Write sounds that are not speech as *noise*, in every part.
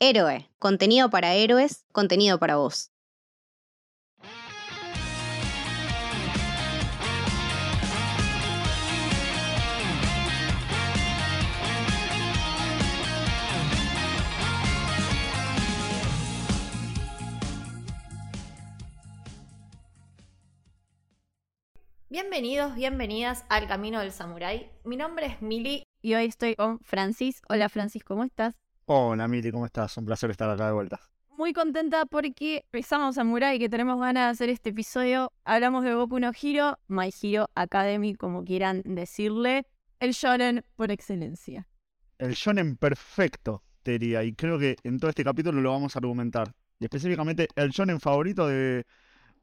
Héroe, contenido para héroes, contenido para vos. Bienvenidos, bienvenidas al Camino del Samurái. Mi nombre es Mili y hoy estoy con Francis. Hola Francis, ¿cómo estás? Hola Mili, ¿cómo estás? Un placer estar acá de vuelta. Muy contenta porque empezamos Samurai que tenemos ganas de hacer este episodio. Hablamos de Boku no Hero, My Hero Academy, como quieran decirle. El shonen por excelencia. El shonen perfecto, te diría. Y creo que en todo este capítulo lo vamos a argumentar. Y específicamente el shonen favorito de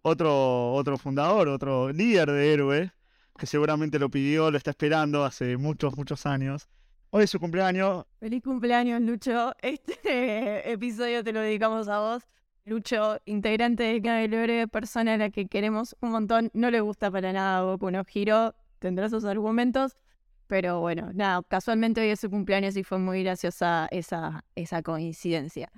otro, otro fundador, otro líder de héroe, que seguramente lo pidió, lo está esperando hace muchos, muchos años. Hoy es su cumpleaños. Feliz cumpleaños, Lucho. Este *laughs* episodio te lo dedicamos a vos. Lucho, integrante de Canal persona a la que queremos un montón. No le gusta para nada Goku no Hiro. Tendrá sus argumentos. Pero bueno, nada, casualmente hoy es su cumpleaños y fue muy graciosa esa, esa coincidencia.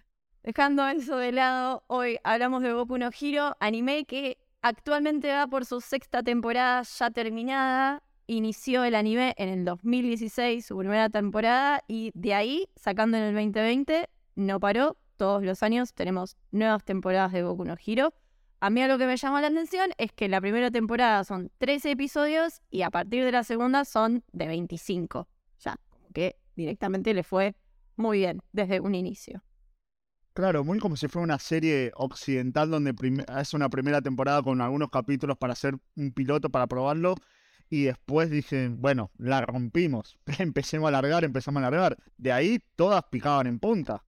Dejando eso de lado, hoy hablamos de Goku no Hiro, anime que actualmente va por su sexta temporada ya terminada inició el anime en el 2016, su primera temporada, y de ahí, sacando en el 2020, no paró. Todos los años tenemos nuevas temporadas de Goku no Hero. A mí lo que me llama la atención es que la primera temporada son 13 episodios y a partir de la segunda son de 25. Ya, como que directamente le fue muy bien desde un inicio. Claro, muy como si fuera una serie occidental donde es una primera temporada con algunos capítulos para hacer un piloto, para probarlo, y después dije, bueno, la rompimos. *laughs* Empecemos a alargar, empezamos a alargar. De ahí todas picaban en punta.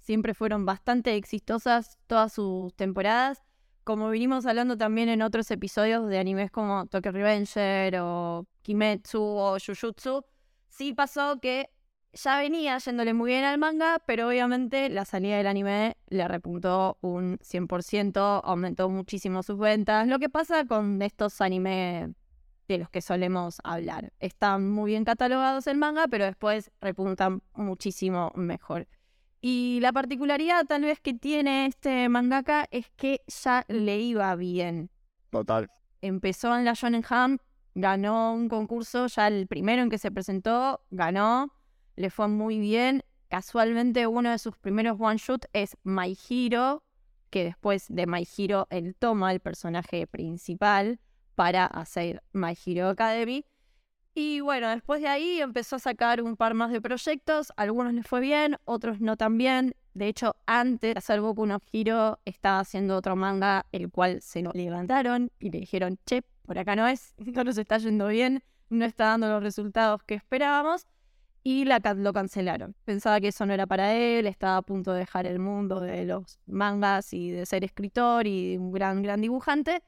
Siempre fueron bastante exitosas todas sus temporadas. Como vinimos hablando también en otros episodios de animes como Tokyo Revenger o Kimetsu o Jujutsu, sí pasó que ya venía yéndole muy bien al manga, pero obviamente la salida del anime le repuntó un 100%, aumentó muchísimo sus ventas. Lo que pasa con estos animes de los que solemos hablar. Están muy bien catalogados el manga, pero después repuntan muchísimo mejor. Y la particularidad tal vez que tiene este mangaka es que ya le iba bien. Total. Empezó en la Shonen Jump, ganó un concurso, ya el primero en que se presentó, ganó, le fue muy bien. Casualmente uno de sus primeros one shot es My Hero, que después de My Hero él toma el personaje principal para hacer My Hero Academy. Y bueno, después de ahí empezó a sacar un par más de proyectos, algunos le fue bien, otros no tan bien. De hecho, antes de hacer Boku no Hero, estaba haciendo otro manga, el cual se lo levantaron y le dijeron, che, por acá no es, *laughs* no nos está yendo bien, no está dando los resultados que esperábamos. Y la, lo cancelaron. Pensaba que eso no era para él, estaba a punto de dejar el mundo de los mangas y de ser escritor y un gran, gran dibujante.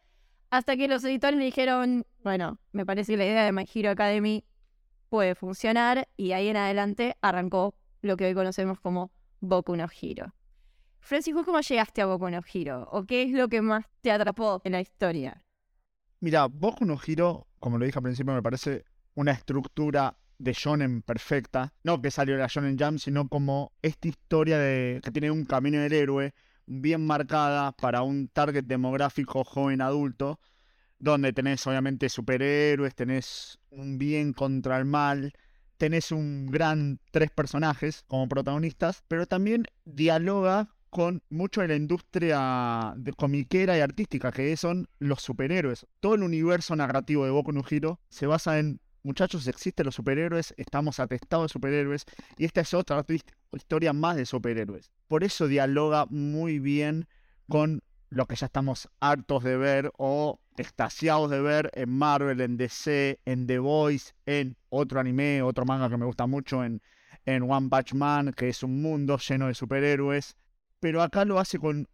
Hasta que los editores le dijeron, bueno, me parece que la idea de My Hero Academy puede funcionar y ahí en adelante arrancó lo que hoy conocemos como Boku no Hero. Francis, cómo llegaste a Boku no Hero? ¿O qué es lo que más te atrapó en la historia? Mira, Boku no Hero, como lo dije al principio, me parece una estructura de shonen perfecta. No que salió de la Shonen Jam, sino como esta historia de que tiene un camino del héroe bien marcada para un target demográfico joven adulto, donde tenés obviamente superhéroes, tenés un bien contra el mal, tenés un gran tres personajes como protagonistas, pero también dialoga con mucho de la industria de comiquera y artística, que son los superhéroes. Todo el universo narrativo de Boku no Hero se basa en muchachos, existen los superhéroes, estamos atestados de superhéroes, y esta es otra historia más de superhéroes. Por eso dialoga muy bien con lo que ya estamos hartos de ver o extasiados de ver en Marvel, en DC, en The Voice, en otro anime, otro manga que me gusta mucho, en, en One Punch Man, que es un mundo lleno de superhéroes. Pero acá lo hace con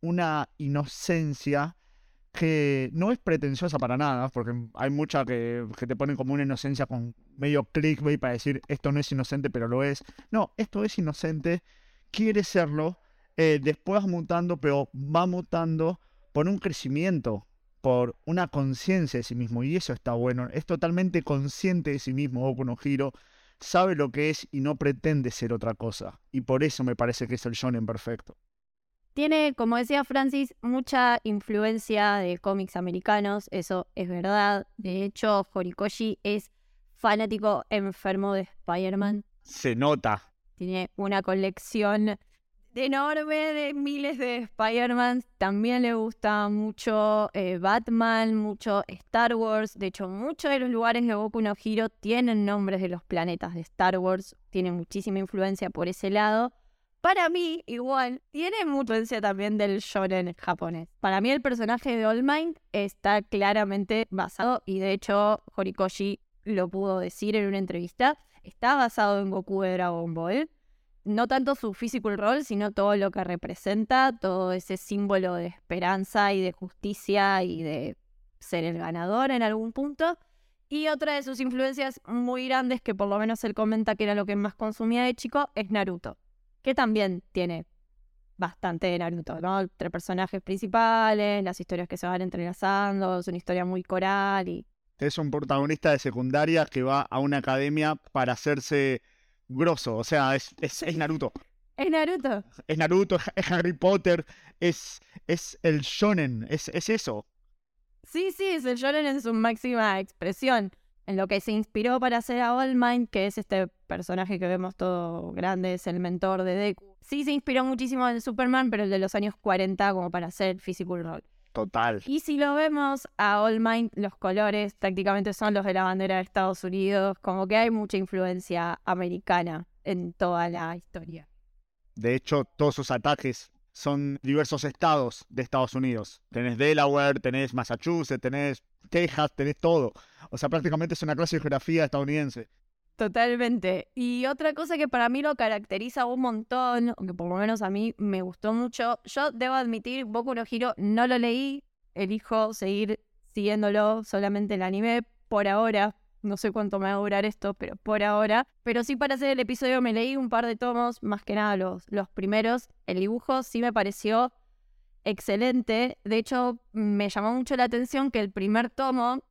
una inocencia que no es pretenciosa para nada, porque hay mucha que, te ponen como una inocencia con medio clickbait para decir esto no es inocente, pero lo es. No, esto es inocente, quiere serlo, eh, después va mutando, pero va mutando por un crecimiento, por una conciencia de sí mismo, y eso está bueno. Es totalmente consciente de sí mismo Goku no Hiro, sabe lo que es y no pretende ser otra cosa. Y por eso me parece que es el shonen perfecto. Tiene, como decía Francis, mucha influencia de cómics americanos, eso es verdad. De hecho, Horikoshi es fanático enfermo de Spider-Man. Se nota. Tiene una colección enorme de miles de Spider-Man. También le gusta mucho eh, Batman, mucho Star Wars. De hecho, muchos de los lugares de Goku no Hero tienen nombres de los planetas de Star Wars. Tiene muchísima influencia por ese lado. Para mí, igual, tiene mucha también del shonen japonés. Para mí el personaje de All Might está claramente basado, y de hecho Horikoshi lo pudo decir en una entrevista, está basado en Goku de Dragon Ball no tanto su physical role, sino todo lo que representa, todo ese símbolo de esperanza y de justicia y de ser el ganador en algún punto. Y otra de sus influencias muy grandes, que por lo menos él comenta que era lo que más consumía de chico, es Naruto, que también tiene bastante de Naruto, ¿no? Entre personajes principales, las historias que se van entrelazando, es una historia muy coral y... Es un protagonista de secundaria que va a una academia para hacerse grosso, o sea, es, es, Naruto. Es Naruto. Es Naruto, es Harry Potter, es, es el shonen, es, es eso. Sí, sí, es el shonen en su máxima expresión. En lo que se inspiró para hacer a All Might, que es este personaje que vemos todo grande, es el mentor de Deku. Sí se inspiró muchísimo en Superman, pero el de los años 40 como para hacer Physical Role. Total. Y si lo vemos a All Might, los colores prácticamente son los de la bandera de Estados Unidos, como que hay mucha influencia americana en toda la historia. De hecho, todos sus ataques son diversos estados de Estados Unidos. Tenés Delaware, tenés Massachusetts, tenés Texas, tenés todo. O sea, prácticamente es una clase de geografía estadounidense. Totalmente. Y otra cosa que para mí lo caracteriza un montón, o que por lo menos a mí me gustó mucho, yo debo admitir, Boku no Hiro no lo leí, elijo seguir siguiéndolo solamente el anime por ahora. No sé cuánto me va a durar esto, pero por ahora. Pero sí para hacer el episodio me leí un par de tomos, más que nada los, los primeros. El dibujo sí me pareció excelente. De hecho, me llamó mucho la atención que el primer tomo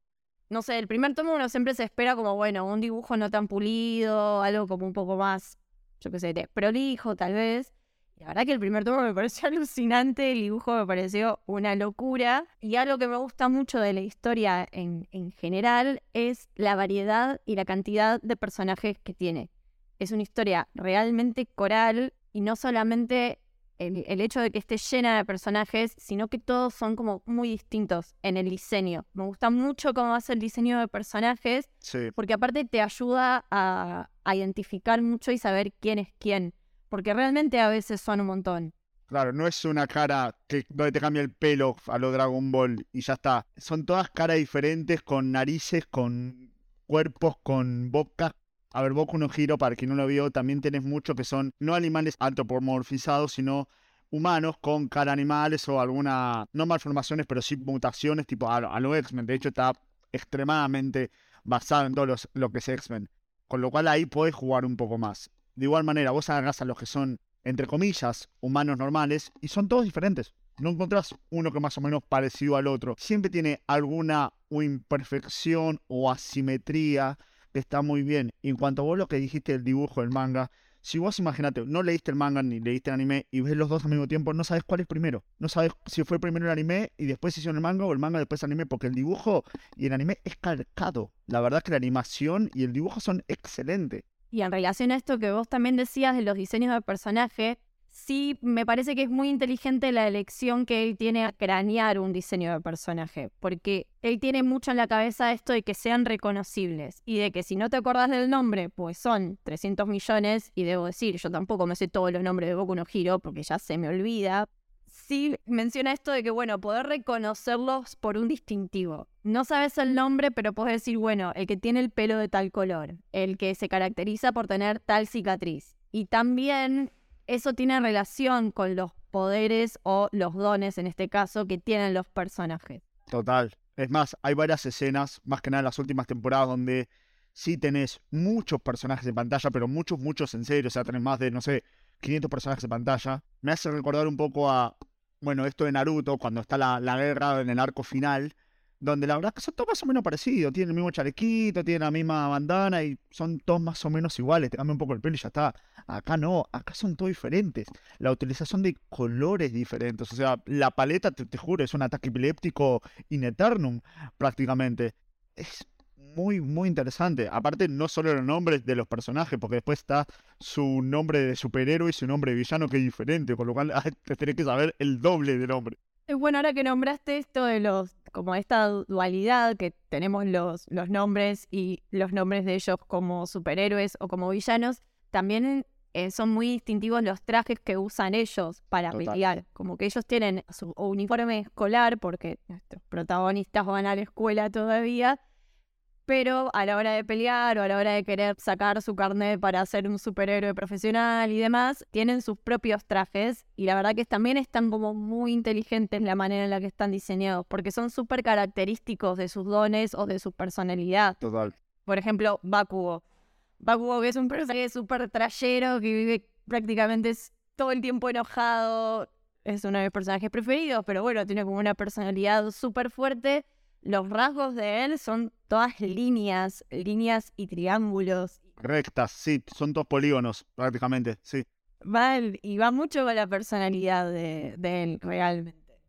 no sé, el primer tomo uno siempre se espera como, bueno, un dibujo no tan pulido, algo como un poco más, yo qué sé, prolijo tal vez. La verdad que el primer tomo me pareció *laughs* alucinante, el dibujo me pareció una locura. Y algo que me gusta mucho de la historia en, en general es la variedad y la cantidad de personajes que tiene. Es una historia realmente coral y no solamente el, hecho de que esté llena de personajes, sino que todos son como muy distintos en el diseño. Me gusta mucho cómo hace el diseño de personajes, porque aparte te ayuda a, identificar mucho y saber quién es quién, porque realmente a veces son un montón. Claro, no es una cara que, donde te cambia el pelo a lo Dragon Ball y ya está. Son todas caras diferentes, con narices, con cuerpos, con bocas, a ver, Boku no Hiro, para quien no lo vio, también tenés mucho que son no animales antropomorfizados, sino humanos con cara animales o alguna, no malformaciones, pero sí mutaciones tipo a, a los X-Men. De hecho, está extremadamente basado en todo lo que es X-Men. Con lo cual ahí podés jugar un poco más. De igual manera, vos agarrás a los que son, entre comillas, humanos normales y son todos diferentes. No encontrás uno que más o menos parecido al otro. Siempre tiene alguna imperfección o asimetría está muy bien. Y en cuanto a vos lo que dijiste del dibujo, del manga, si vos imagínate, no leíste el manga ni leíste el anime y ves los dos al mismo tiempo, no sabes cuál es primero. No sabes si fue primero el anime y después hicieron el manga o el manga después el anime, porque el dibujo y el anime es calcado. La verdad que la animación y el dibujo son excelentes. Y en relación a esto que vos también decías de los diseños de personaje, sí me parece que es muy inteligente la elección que él tiene a cranear un diseño de personaje, porque él tiene mucho en la cabeza esto de que sean reconocibles y de que si no te acordás del nombre, pues son 300 millones y debo decir, yo tampoco me sé todos los nombres de Boku no Hiro porque ya se me olvida. Sí menciona esto de que, bueno, poder reconocerlos por un distintivo. No sabes el nombre, pero puedes decir, bueno, el que tiene el pelo de tal color, el que se caracteriza por tener tal cicatriz. Y también eso tiene relación con los poderes o los dones, en este caso, que tienen los personajes. Total. Es más, hay varias escenas, más que nada en las últimas temporadas, donde sí tenés muchos personajes en pantalla, pero muchos, muchos en serio. O sea, tenés más de, no sé, 500 personajes en pantalla. Me hace recordar un poco a, bueno, esto de Naruto, cuando está la, la guerra en el arco final, donde la verdad que son todos más o menos parecidos. Tienen el mismo chalequito, tienen la misma bandana y son todos más o menos iguales. Te cambia un poco el pelo y ya está. Acá no, acá son todos diferentes. La utilización de colores diferentes. O sea, la paleta, te, te juro, es un ataque epiléptico in eternum, prácticamente. Es muy, muy interesante. Aparte, no solo los nombres de los personajes, porque después está su nombre de superhéroe y su nombre de villano que es diferente, con lo cual *laughs* ah, te tenés que saber el doble de nombre. Eh, Bueno, ahora que nombraste esto de los, como esta dualidad que tenemos los, los nombres y los nombres de ellos como superhéroes o como villanos, también eh, son muy distintivos los trajes que usan ellos para Total. pelear. Como que ellos tienen su uniforme escolar, porque nuestros protagonistas van a la escuela todavía, pero a la hora de pelear o a la hora de querer sacar su carnet para ser un superhéroe profesional y demás, tienen sus propios trajes y la verdad que también están como muy inteligentes la manera en la que están diseñados, porque son súper característicos de sus dones o de su personalidad. Total. Por ejemplo, Bakugo. Bakugo que es un personaje súper trayero que vive prácticamente todo el tiempo enojado. Es uno de mis personajes preferidos, pero bueno, tiene como una personalidad súper fuerte. Los rasgos de él son todas líneas, líneas y triángulos. Rectas, sí, son dos polígonos, prácticamente, sí. Va, y va mucho con la personalidad de, de él, realmente.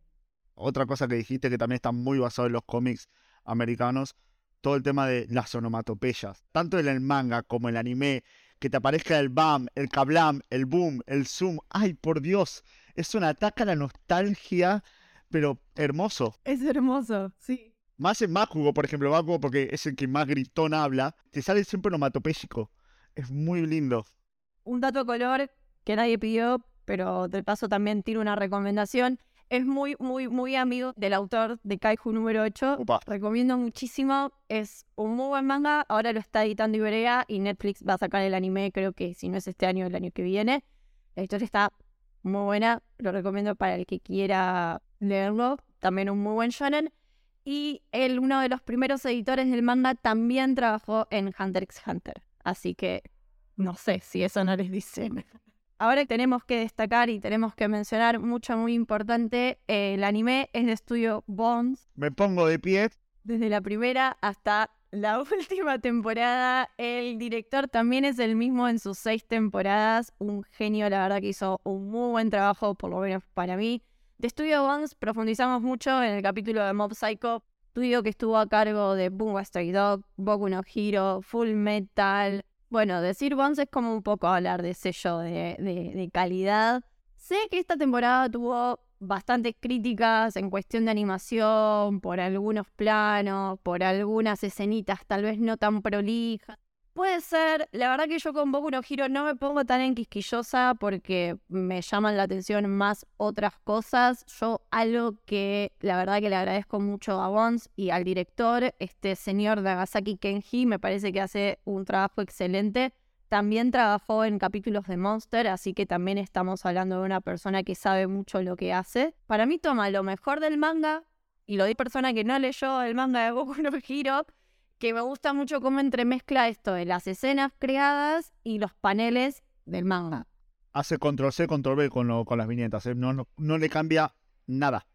Otra cosa que dijiste que también está muy basado en los cómics americanos, todo el tema de las onomatopeyas, tanto en el manga como en el anime, que te aparezca el bam, el kablam, el boom, el zoom, ay por Dios, es un ataque a la nostalgia, pero hermoso. Es hermoso, sí. Más en Bakugo, por ejemplo, Bakugo porque es el que más gritón habla, te sale siempre onomatopéyico. Es muy lindo. un dato color que nadie pidió, pero de paso también tiene una recomendación. Es muy, muy, muy amigo del autor de Kaiju número 8. Upa. Recomiendo muchísimo. Es un muy buen manga. Ahora lo está editando Iberia y Netflix va a sacar el anime, creo que si no es este año, el año que viene. La historia está muy buena. Lo recomiendo para el que quiera leerlo. También un muy buen shonen. Y él, uno de los primeros editores del manga, también trabajó en Hunter x Hunter. Así que no sé si eso no les dice. Ahora tenemos que destacar y tenemos que mencionar mucho, muy importante, eh, el anime es de estudio Bones, Me pongo de pie. desde la primera hasta la *laughs* última temporada. El director también es el mismo en sus seis temporadas, un genio, la verdad que hizo un muy buen trabajo, por lo menos para mí. De Studio Bones profundizamos mucho en el capítulo de Mob Psycho, estudio que estuvo a cargo de Bungo Stray Dog, Boku no Hero, Full Metal. Bueno, decir Bones es como un poco hablar de sello de, de- calidad. Sé que esta temporada tuvo bastantes críticas en cuestión de animación, por algunos planos, por algunas escenitas tal vez no tan prolijas. Puede ser, la verdad que yo con Boku no Hero no me pongo tan enquisquillosa porque me llaman la atención más otras cosas. Yo algo que la verdad que le agradezco mucho a Bones y al director, este señor Nagasaki Kenji, me parece que hace un trabajo excelente. También trabajó en capítulos de Monster, así que también estamos hablando de una persona que sabe mucho lo que hace. Para mí toma lo mejor del manga, y lo di persona que no leyó el manga de Boku no Hero, que me gusta mucho cómo entremezcla esto de las escenas creadas y los paneles del manga. Hace control C, control V con, lo- con las viñetas. ¿eh? No, no, no le cambia nada.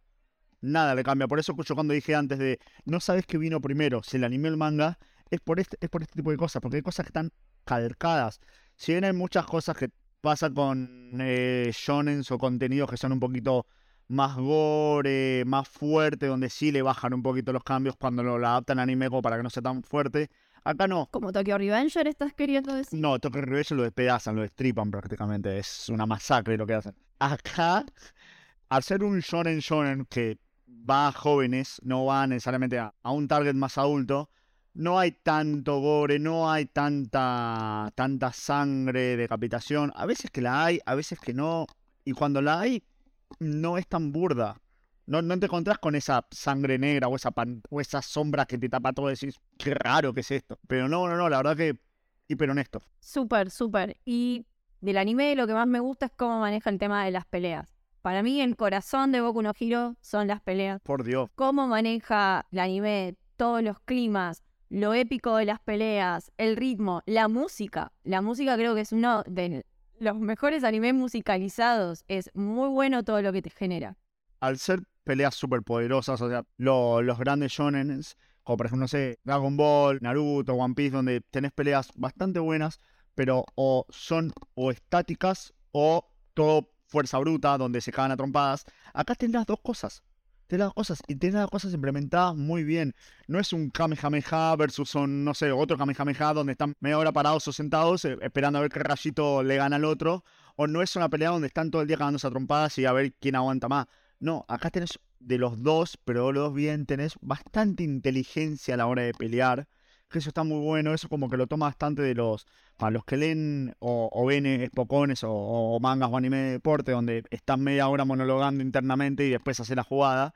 Nada le cambia. Por eso yo cuando dije antes de no sabes qué vino primero, si el anime o el manga, es por este, es por este tipo de cosas. Porque hay cosas que están calcadas. Si bien hay muchas cosas que pasa con eh, shonens o contenidos que son un poquito más gore, más fuerte, donde sí le bajan un poquito los cambios cuando lo, adaptan a anime como para que no sea tan fuerte. Acá no. Como Tokyo Revenger, ¿estás queriendo decir? No, Tokyo Revenge lo despedazan, lo destripan prácticamente. Es una masacre lo que hacen. Acá, al ser un shonen shonen que va a jóvenes, no va necesariamente a, a un target más adulto, no hay tanto gore, no hay tanta, tanta sangre, decapitación. A veces que la hay, a veces que no. Y cuando la hay, no es tan burda. No, no te encontrás con esa sangre negra o esa, pan- o esa sombra que te tapa todo y decís, qué raro que es esto. Pero no, no, no, la verdad que hiper honesto. Súper, súper. Y del anime lo que más me gusta es cómo maneja el tema de las peleas. Para mí el corazón de Boku no Hero son las peleas. Por Dios. Cómo maneja el anime, todos los climas, lo épico de las peleas, el ritmo, la música. La música creo que es uno de los mejores animes musicalizados. Es muy bueno todo lo que te genera. Al ser peleas súper poderosas, o sea, lo- los grandes shonen, como por ejemplo, no sé, Dragon Ball, Naruto, One Piece, donde tenés peleas bastante buenas, pero o son o estáticas o todo fuerza bruta, donde se cagan a trompadas. Acá tenés las dos cosas. Tenés las cosas y tenés las cosas implementadas muy bien. No es un Kamehameha versus un, no sé, otro Kamehameha donde están media hora parados o sentados eh, esperando a ver qué rayito le gana al otro. O no es una pelea donde están todo el día cagándose a trompadas y a ver quién aguanta más. No, acá tenés de los dos, pero los dos bien, tenés bastante inteligencia a la hora de pelear. Que eso está muy bueno, eso como que lo toma bastante de los... Para los que leen o, o ven eh, pocones o, o mangas o anime de deporte donde están media hora monologando internamente y después hace la jugada.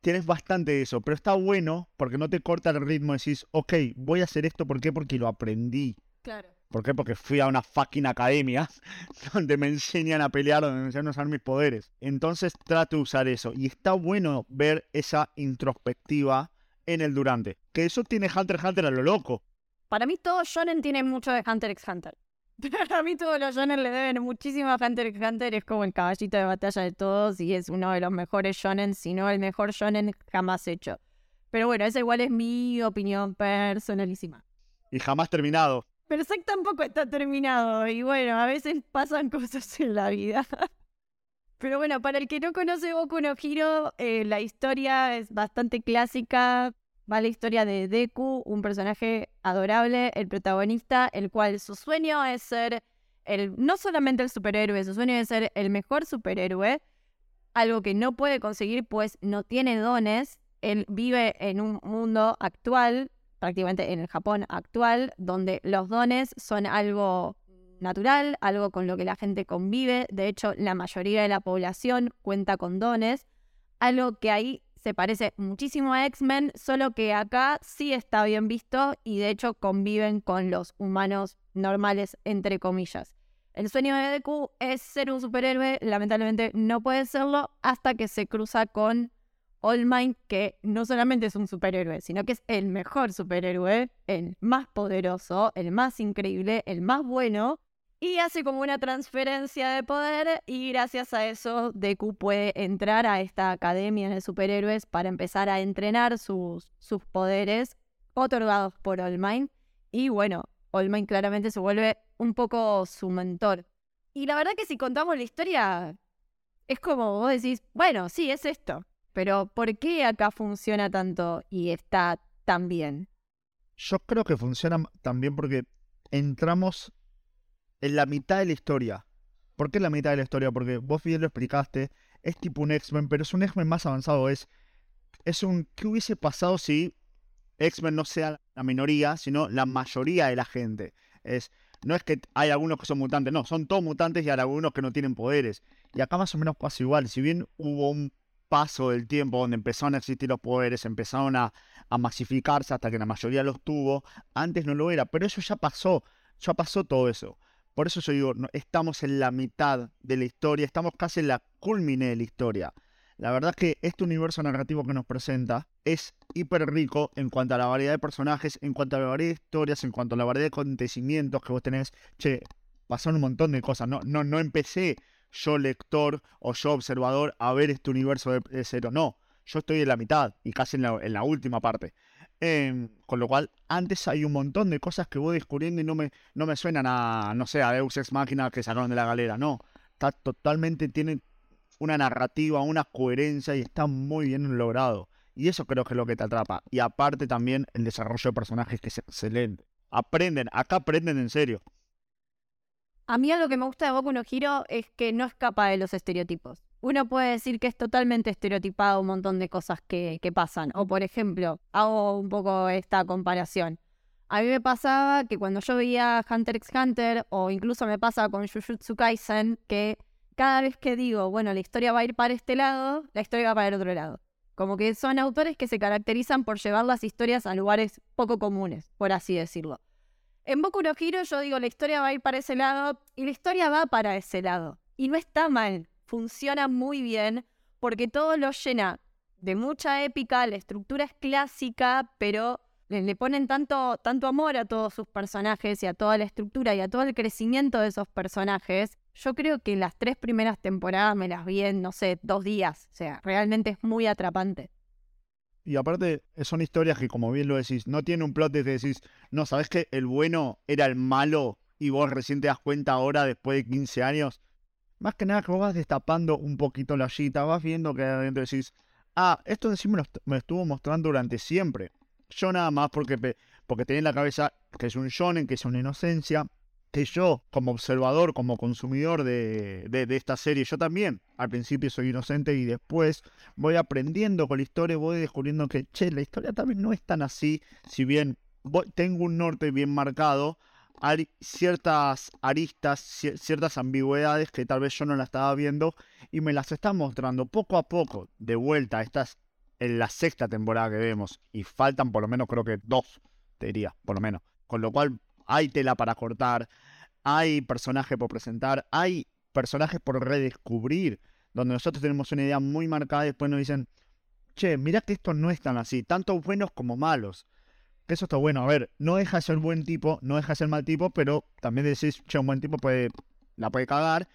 Tienes bastante de eso, pero está bueno porque no te corta el ritmo. Decís, ok, voy a hacer esto, ¿por qué? Porque lo aprendí. Claro. ¿Por qué? Porque fui a una fucking academia *laughs* donde me enseñan a pelear, donde me enseñan a usar mis poderes. Entonces trato de usar eso. Y está bueno ver esa introspectiva en el durante. Que eso tiene Hunter x Hunter a lo loco. Para mí todo shonen tiene mucho de Hunter x Hunter. *laughs* Para mí todos los shonen le deben muchísimo a Hunter x Hunter. Es como el caballito de batalla de todos y es uno de los mejores shonen, si no el mejor shonen jamás hecho. Pero bueno, esa igual es mi opinión personalísima. Y jamás terminado. Pero Zack tampoco está terminado y bueno, a veces pasan *laughs* cosas en la vida. Pero bueno, para el que no conoce Boku no Hero, eh, la historia es bastante clásica. Va la historia de Deku, un personaje adorable, el protagonista, el cual su sueño es ser el, no solamente el superhéroe, su sueño es ser el mejor superhéroe, algo que no puede conseguir pues no tiene dones. Él vive en un mundo actual, prácticamente en el Japón actual, donde los dones son algo natural, algo con lo que la gente convive. De hecho, la mayoría de la población cuenta con dones, algo que ahí se parece muchísimo a X-Men, solo que acá sí está bien visto y de hecho conviven con los humanos normales, entre comillas. El sueño de Deku es ser un superhéroe, lamentablemente no puede serlo hasta que se cruza con All Might, que no solamente es un superhéroe, sino que es el mejor superhéroe, el más poderoso, el más increíble, el más bueno, y hace como una transferencia de poder y gracias a eso Deku puede entrar a esta academia de superhéroes para empezar a entrenar sus, sus poderes otorgados por All Might. Y bueno, All Might claramente se vuelve un poco su mentor. Y la verdad que si contamos la historia, es como vos decís, bueno, sí, es esto. Pero ¿por qué acá funciona tanto y está tan bien? Yo creo que funciona también porque entramos en la mitad de la historia. ¿Por qué en la mitad de la historia? Porque vos bien lo explicaste, es tipo un X-Men, pero es un X-Men más avanzado. Es, es un. ¿Qué hubiese pasado si X-Men no sea la minoría, sino la mayoría de la gente? Es. No es que hay algunos que son mutantes, no, son todos mutantes y hay algunos que no tienen poderes. Y acá más o menos pasa igual. Si bien hubo un paso del tiempo donde empezaron a existir los poderes, empezaron a, a masificarse hasta que la mayoría los tuvo, antes no lo era, pero eso ya pasó, ya pasó todo eso. Por eso yo digo, no, estamos en la mitad de la historia, estamos casi en la culmine de la historia. La verdad es que este universo narrativo que nos presenta es hiper rico en cuanto a la variedad de personajes, en cuanto a la variedad de historias, en cuanto a la variedad de acontecimientos que vos tenés. Che, pasaron un montón de cosas. No, no, no empecé yo lector o yo observador a ver este universo de, cero. No, yo estoy en la mitad y casi en la última parte. Eh, con lo cual, antes hay un montón de cosas que voy descubriendo y no me, no me suenan a, no sé, a Deus Ex Machina que sacaron de la galera. No, está totalmente, tiene una narrativa, una coherencia y está muy bien logrado. Y eso creo que es lo que te atrapa. Y aparte también el desarrollo de personajes que es excelente. Aprenden, acá aprenden en serio. A mí algo que me gusta de Boku no Hero es que no escapa de los estereotipos. Uno puede decir que es totalmente estereotipado un montón de cosas que, pasan. O por ejemplo, hago un poco esta comparación. A mí me pasaba que cuando yo veía Hunter x Hunter, o incluso me pasa con Jujutsu Kaisen, que cada vez que digo, bueno, la historia va a ir para este lado, la historia va para el otro lado. Como que son autores que se caracterizan por llevar las historias a lugares poco comunes, por así decirlo. En Boku no Hero yo digo, la historia va a ir para ese lado y la historia va para ese lado. Y no está mal, funciona muy bien porque todo lo llena de mucha épica, la estructura es clásica, pero le, ponen tanto, tanto amor a todos sus personajes y a toda la estructura y a todo el crecimiento de esos personajes Yo creo que las tres primeras temporadas me las vi en, no sé, dos días. O sea, realmente es muy atrapante. Y aparte, son historias que, como bien lo decís, no tienen un plot de que decís, no, ¿sabes que el bueno era el malo y vos recién te das cuenta ahora, después de 15 años? Más que nada que vos vas destapando un poquito la chita, vas viendo que adentro decís, ah, esto de me lo, estuvo mostrando durante siempre. Yo nada más porque, porque tenía en la cabeza que es un shonen, que es una inocencia, que yo, como observador, como consumidor de, de, esta serie, yo también al principio soy inocente y después voy aprendiendo con la historia, voy descubriendo que, che, la historia también no es tan así, si bien tengo un norte bien marcado, hay ciertas aristas, ciertas ambigüedades que tal vez yo no la estaba viendo y me las está mostrando poco a poco, de vuelta, estas en la sexta temporada que vemos, y faltan por lo menos creo que dos, te diría, por lo menos, con lo cual hay tela para cortar, hay personajes por presentar, hay personajes por redescubrir, donde nosotros tenemos una idea muy marcada y después nos dicen, che, mira que esto no es tan así, tanto buenos como malos. Eso está bueno, a ver, no deja de ser buen tipo, no deja de ser mal tipo, pero también decís, che, un buen tipo puede, la puede cagar,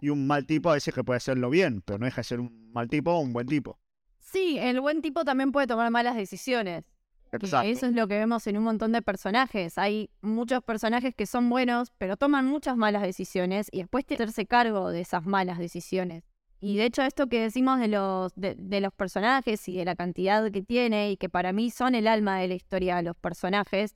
y un mal tipo a veces que puede hacerlo bien, pero no deja de ser un mal tipo o un buen tipo. Sí, el buen tipo también puede tomar malas decisiones. Eso es lo que vemos en un montón de personajes. Hay muchos personajes que son buenos, pero toman muchas malas decisiones y después tienen que hacerse cargo de esas malas decisiones. Y de hecho esto que decimos de los, de, los personajes y de la cantidad que tiene y que para mí son el alma de la historia los personajes,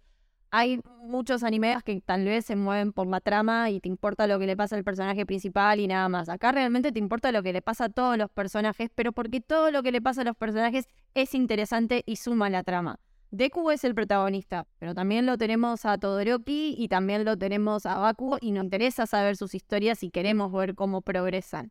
hay muchos animes que tal vez se mueven por la trama y te importa lo que le pasa al personaje principal y nada más. Acá realmente te importa lo que le pasa a todos los personajes, pero porque todo lo que le pasa a los personajes es interesante y suma la trama. Deku es el protagonista, pero también lo tenemos a Todoroki y también lo tenemos a Baku y nos interesa saber sus historias y queremos ver cómo progresan.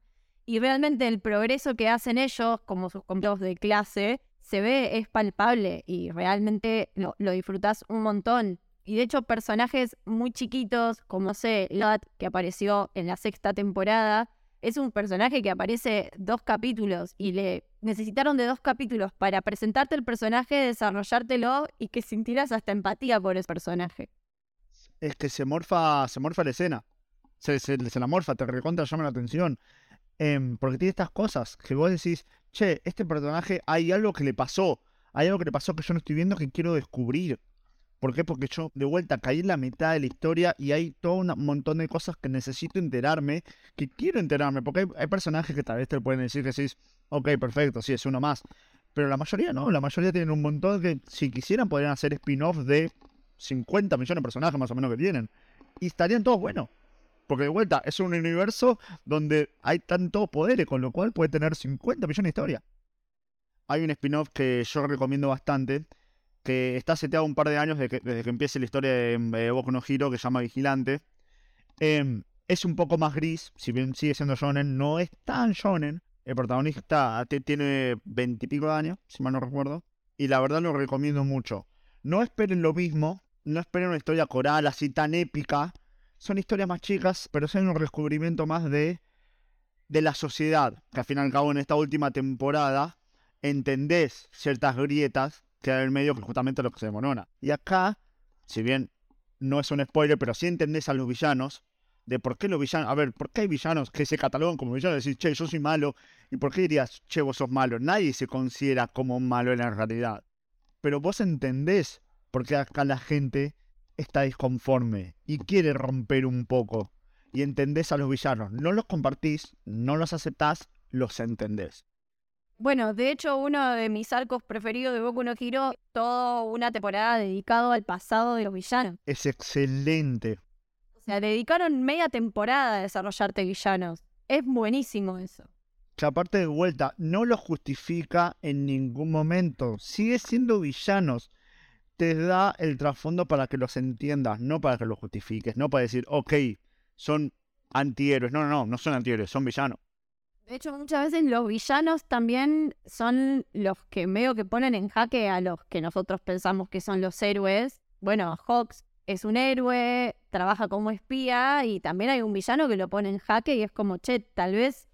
Y realmente el progreso que hacen ellos, como sus compañeros de clase, se ve, es palpable y realmente lo, lo disfrutas un montón. Y de hecho, personajes muy chiquitos, como sé, Lot, que apareció en la sexta temporada, es un personaje que aparece dos capítulos y le necesitaron de dos capítulos para presentarte el personaje, desarrollártelo y que sintieras hasta empatía por ese personaje. Es que se morfa, se morfa la escena. Se, se, la morfa, te recontra, llama la atención. Em, porque tiene estas cosas que vos decís, che, este personaje hay algo que le pasó. Hay algo que le pasó que yo no estoy viendo que quiero descubrir. ¿Por qué? Porque yo de vuelta caí en la mitad de la historia y hay todo un montón de cosas que necesito enterarme, que quiero enterarme, porque hay, personajes que tal vez te pueden decir que sí, ok, perfecto, sí, es uno más. Pero la mayoría no, la mayoría tienen un montón que si quisieran podrían hacer spin-off de 50 millones de personajes más o menos que tienen. Y estarían todos buenos. Porque de vuelta, es un universo donde hay tantos poderes, con lo cual puede tener 50 millones de historias. Hay un spin-off que yo recomiendo bastante, que está seteado un par de años desde que, empiece la historia de, de Boku no Hero, que se llama Vigilante. Em, es un poco más gris, si bien sigue siendo shonen, no es tan shonen. El protagonista tiene veintipico de años, si mal no recuerdo. Y la verdad lo recomiendo mucho. No esperen lo mismo, no esperen una historia coral así tan épica. Son historias más chicas, pero son un descubrimiento más de, de la sociedad. Que al fin y al cabo en esta última temporada entendés ciertas grietas que hay en el medio, que justamente lo que se demonona. Y acá, si bien no es un spoiler, pero si entendés a los villanos, de por qué los villanos, a ver, ¿por qué hay villanos que se catalogan como villanos? Decís, che, yo soy malo, ¿y por qué dirías, che, vos sos malo? Nadie se considera como malo en la realidad. Pero vos entendés por qué acá la gente está disconforme y quiere romper un poco. Y entendés a los villanos. No los compartís, no los aceptás, los entendés. Bueno, de hecho, uno de mis arcos preferidos de Boku no Hero, toda una temporada dedicado al pasado de los villanos. Es excelente. O sea, dedicaron media temporada a desarrollarte villanos. Es buenísimo eso. Que aparte de vuelta, no lo justifica en ningún momento. Sigue siendo villanos. Te da el trasfondo para que los entiendas, no para que los justifiques, no para decir, ok, son antihéroes. No, no, no, no son antihéroes, son villanos. De hecho, muchas veces los villanos también son los que medio que ponen en jaque a los que nosotros pensamos que son los héroes. Bueno, Hawks es un héroe, trabaja como espía y también hay un villano que lo pone en jaque y es como, che, tal vez,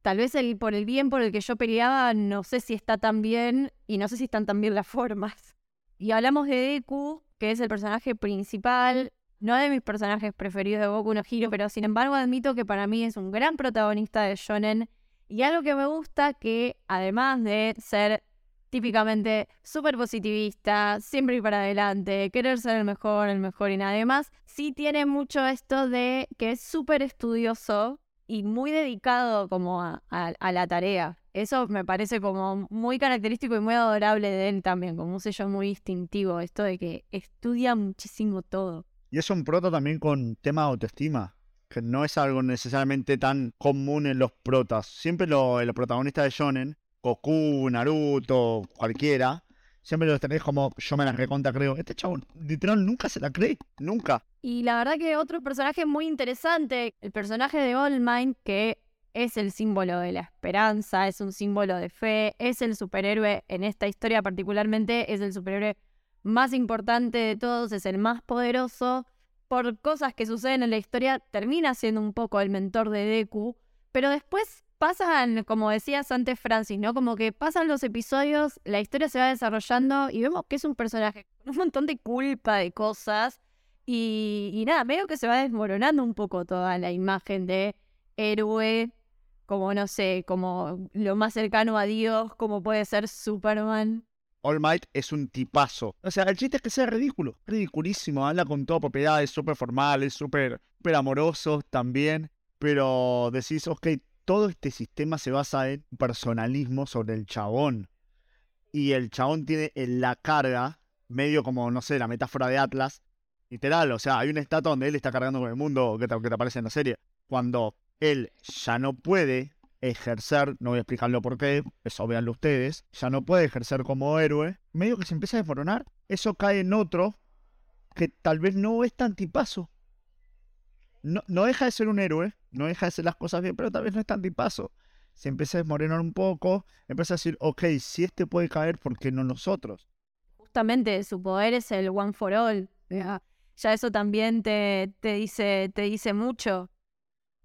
tal vez el, por el bien por el que yo peleaba, no sé si está tan bien y no sé si están tan bien las formas. Y hablamos de Deku, que es el personaje principal. No de mis personajes preferidos de Boku no Hero, pero sin embargo admito que para mí es un gran protagonista de shonen y algo que me gusta que además de ser típicamente súper positivista, siempre ir para adelante, querer ser el mejor, el mejor y nada más, sí tiene mucho esto de que es súper estudioso y muy dedicado como a, a, la tarea. Eso me parece como muy característico y muy adorable de él también, como un sello muy distintivo, esto de que estudia muchísimo todo. Y es un proto también con tema de autoestima, que no es algo necesariamente tan común en los protas. Siempre lo, los protagonistas de Shonen Goku, Naruto, cualquiera, siempre los tenéis como yo me la reconta creo. Este chavo literal nunca se la cree, nunca. Y la verdad que otro personaje muy interesante, el personaje de All Might, que es el símbolo de la esperanza, es un símbolo de fe, es el superhéroe en esta historia particularmente, es el superhéroe más importante de todos, es el más poderoso. Por cosas que suceden en la historia, termina siendo un poco el mentor de Deku, pero después pasan, como decías antes, Francis, ¿no? Como que pasan los episodios, la historia se va desarrollando y vemos que es un personaje con un montón de culpa de cosas. Y, nada, veo que se va desmoronando un poco toda la imagen de héroe, como no sé, como lo más cercano a Dios, como puede ser Superman. All Might es un tipazo. O sea, el chiste es que sea ridículo. Ridiculísimo. Habla con toda propiedad, es súper formal, es súper amoroso también. Pero decís, ok, todo este sistema se basa en personalismo sobre el chabón. Y el chabón tiene en la carga, medio como, no sé, la metáfora de Atlas, literal, o sea, hay una estatua donde él está cargando con el mundo que te, que te aparece en la serie. Cuando él ya no puede ejercer, no voy a explicarlo por qué, eso véanlo ustedes, ya no puede ejercer como héroe, medio que se empieza a desmoronar, eso cae en otro que tal vez no es tan tipazo. No, no deja de ser un héroe, no deja de hacer las cosas bien, pero tal vez no es tan tipazo. Se empieza a desmorenar un poco, empieza a decir, ok, si este puede caer, ¿por qué no nosotros? Justamente su poder es el one for all. Ya, ya eso también te, te, dice, te dice mucho.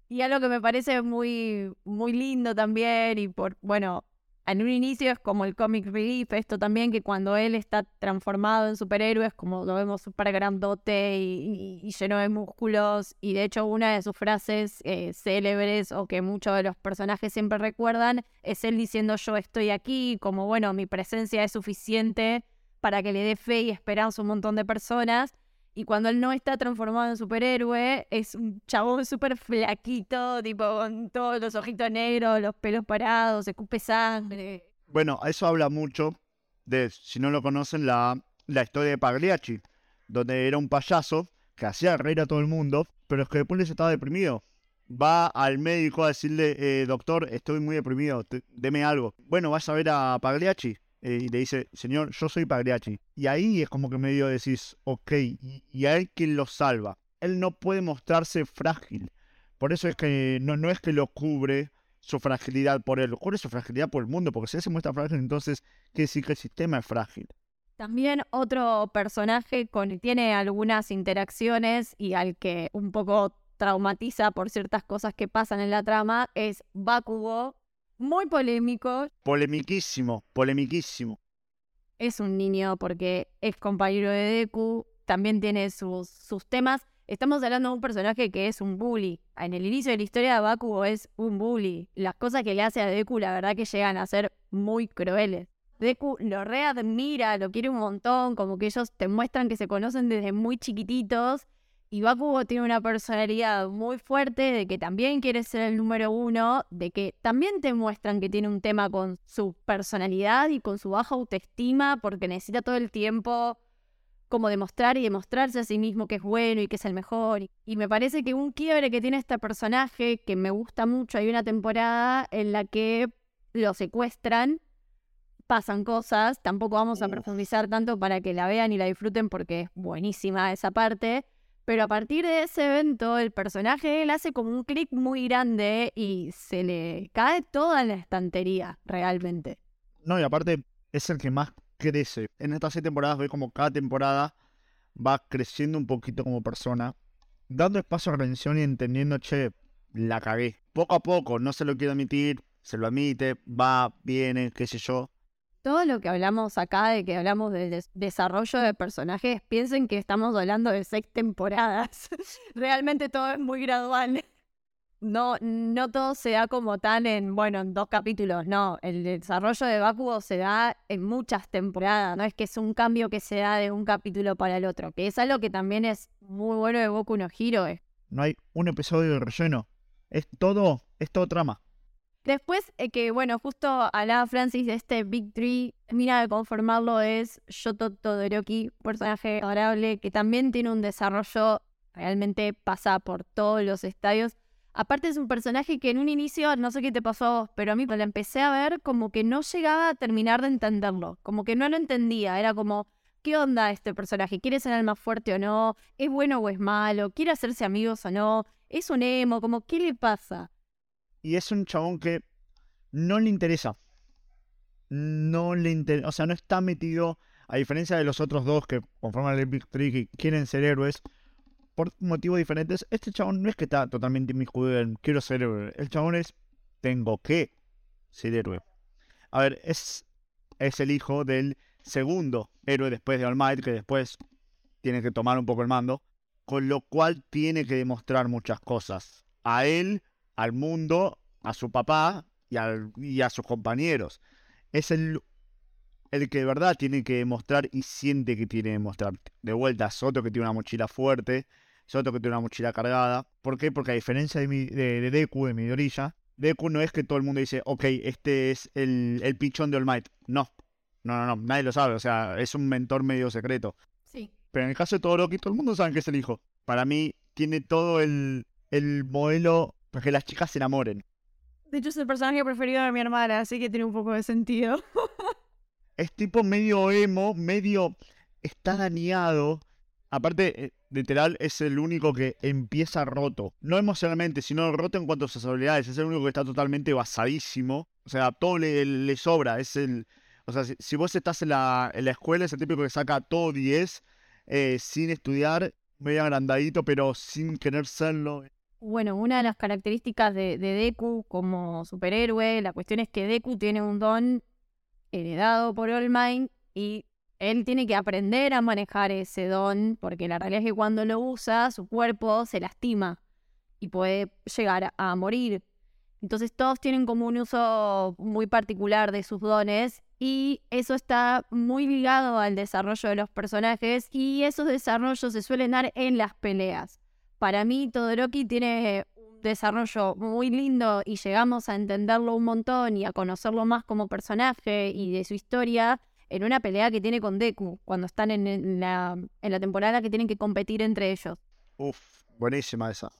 Y algo que me parece muy, muy lindo también, y por, bueno, en un inicio es como el comic relief, esto también, que cuando él está transformado en superhéroe, es como lo vemos súper grandote y, lleno de músculos, y de hecho una de sus frases eh, célebres o que muchos de los personajes siempre recuerdan es él diciendo yo estoy aquí, como bueno, mi presencia es suficiente para que le dé fe y esperanza a un montón de personas. Y cuando él no está transformado en superhéroe, es un chabón súper flaquito, tipo con todos los ojitos negros, los pelos parados, escupe sangre. Bueno, eso habla mucho de, si no lo conocen, la, historia de Pagliacci, donde era un payaso que hacía reír a todo el mundo, pero es que después estaba deprimido. Va al médico a decirle, eh, doctor, estoy muy deprimido, deme algo. Bueno, vas a ver a Pagliacci. Eh, y le dice, señor, yo soy Pagliacci. Y ahí es como que medio decís, ok, y, a él quien lo salva. Él no puede mostrarse frágil. Por eso es que no, no es que lo cubre su fragilidad por él, lo cubre su fragilidad por el mundo, porque si él se muestra frágil, entonces quiere decir que el sistema es frágil. También otro personaje con tiene algunas interacciones y al que un poco traumatiza por ciertas cosas que pasan en la trama es Bakugo, muy polémico. Polemiquísimo, polemiquísimo. Es un niño porque es compañero de Deku, también tiene sus, sus temas. Estamos hablando de un personaje que es un bully. En el inicio de la historia de Bakugo es un bully. Las cosas que le hace a Deku, la verdad que llegan a ser muy crueles. Deku lo readmira, lo quiere un montón, como que ellos te muestran que se conocen desde muy chiquititos y Bakugo tiene una personalidad muy fuerte de que también quiere ser el número uno, de que también te muestran que tiene un tema con su personalidad y con su baja autoestima, porque necesita todo el tiempo como demostrar y demostrarse a sí mismo que es bueno y que es el mejor. Y me parece que un quiebre que tiene este personaje, que me gusta mucho, hay una temporada en la que lo secuestran, pasan cosas, tampoco vamos a profundizar tanto para que la vean y la disfruten porque es buenísima esa parte pero a partir de ese evento, el personaje él hace como un clic muy grande y se le cae toda la estantería, realmente. No, y aparte es el que más crece. En estas seis temporadas ve como cada temporada va creciendo un poquito como persona, dando espacio a redención y entendiendo, che, la cagué. Poco a poco, no se lo quiero admitir, se lo admite, va, viene, qué sé yo. Todo lo que hablamos acá, de que hablamos del des- desarrollo de personajes, piensen que estamos hablando de seis temporadas. *laughs* Realmente todo es muy gradual. No, no todo se da como tan en, bueno, en dos capítulos, no. El desarrollo de Bakugo se da en muchas temporadas, no es que es un cambio que se da de un capítulo para el otro, que es algo que también es muy bueno de Boku no Hero. es No hay un episodio de relleno. Es todo, es todo trama. Después, eh, que bueno, justo hablaba Francis de este Big Three, mira de conformarlo es Shoto Todoroki, personaje adorable que también tiene un desarrollo, realmente pasa por todos los estadios. Aparte es un personaje que en un inicio, no sé qué te pasó pero a mí cuando la empecé a ver como que no llegaba a terminar de entenderlo, como que no lo entendía, era como, ¿qué onda este personaje? ¿Quiere ser el más fuerte o no? ¿Es bueno o es malo? ¿Quiere hacerse amigos o no? ¿Es un emo? Como, ¿qué le pasa? Y es un chabón que no le interesa. No le interesa. O sea, no está metido. A diferencia de los otros dos que conforman el Big Three que quieren ser héroes. Por motivos diferentes. Este chabón no es que está totalmente inmiscuido en quiero ser héroe. El chabón es tengo que ser héroe. A ver, es, es el hijo del segundo héroe después de All Might. Que después tiene que tomar un poco el mando. Con lo cual tiene que demostrar muchas cosas. A él, al mundo, a su papá y, al- y a sus compañeros. Es el, el que de verdad tiene que demostrar y siente que tiene que demostrar. De vuelta, Soto que tiene una mochila fuerte, Soto que tiene una mochila cargada. ¿Por qué? Porque a diferencia de, mi, de, de Deku, de Midorilla, Deku no es que todo el mundo dice, ok, este es el, el pichón de All Might. No, no, no, no, nadie lo sabe. O sea, es un mentor medio secreto. Sí. Pero en el caso de Todoroki, todo el mundo sabe que es el hijo. Para mí, tiene todo el, el modelo para que las chicas se enamoren. De hecho, es el personaje preferido de mi hermana, así que tiene un poco de sentido. *laughs* Es tipo medio emo, medio está dañado. Aparte, eh, literal, es el único que empieza roto. No emocionalmente, sino roto en cuanto a sus habilidades. Es el único que está totalmente basadísimo. O sea, todo le, le sobra. Es el. O sea, si, si vos estás en la, en la escuela, es el típico que saca todo 10 eh, sin estudiar, medio agrandadito, pero sin querer serlo. Bueno, una de las características de, de Deku como superhéroe, la cuestión es que Deku tiene un don heredado por All Might y él tiene que aprender a manejar ese don, porque la realidad es que cuando lo usa, su cuerpo se lastima y puede llegar a morir. Entonces todos tienen como un uso muy particular de sus dones y eso está muy ligado al desarrollo de los personajes y esos desarrollos se suelen dar en las peleas. Para mí Todoroki tiene un desarrollo muy lindo y llegamos a entenderlo un montón y a conocerlo más como personaje y de su historia en una pelea que tiene con Deku, cuando están en, la, en la temporada que tienen que competir entre ellos. Uf, buenísima esa.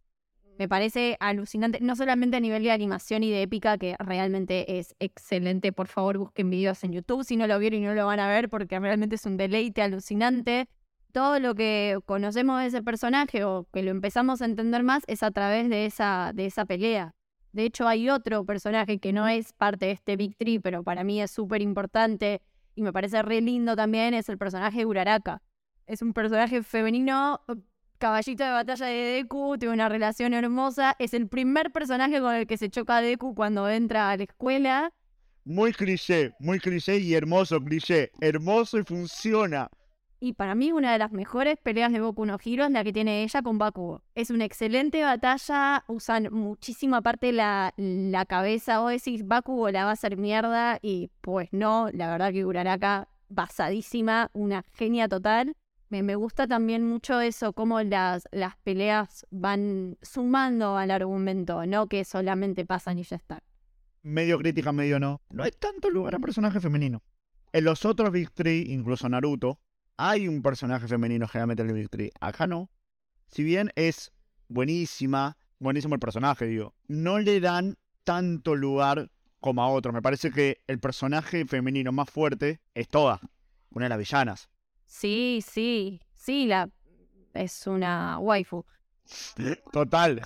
Me parece alucinante, no solamente a nivel de animación y de épica, que realmente es excelente. Por favor, busquen videos en YouTube si no lo vieron y no lo van a ver, porque realmente es un deleite alucinante. Todo lo que conocemos de ese personaje o que lo empezamos a entender más es a través de esa, de esa pelea. De hecho, hay otro personaje que no es parte de este Big Tree, pero para mí es súper importante y me parece re lindo también, es el personaje de Uraraka. Es un personaje femenino caballito de batalla de Deku, tiene una relación hermosa. Es el primer personaje con el que se choca Deku cuando entra a la escuela. Muy cliché, muy cliché y hermoso cliché. Hermoso y funciona. Y para mí una de las mejores peleas de Boku no Hero es la que tiene ella con Bakugo. Es una excelente batalla, usan muchísima parte la, la cabeza. Vos decís, Bakugo la va a hacer mierda y pues no, la verdad que Uraraka basadísima, una genia total. Me, me gusta también mucho eso, cómo las, las peleas van sumando al argumento, no que solamente pasan y ya está. Medio crítica, medio no. No hay tanto lugar a personaje femenino. En los otros Big Three, incluso Naruto, hay un personaje femenino generalmente en el Big. Acá no. Si bien es buenísima, buenísimo el personaje, digo, no le dan tanto lugar como a otros. Me parece que el personaje femenino más fuerte es Toda, una de las villanas. Sí, sí, sí, la es una waifu. Total.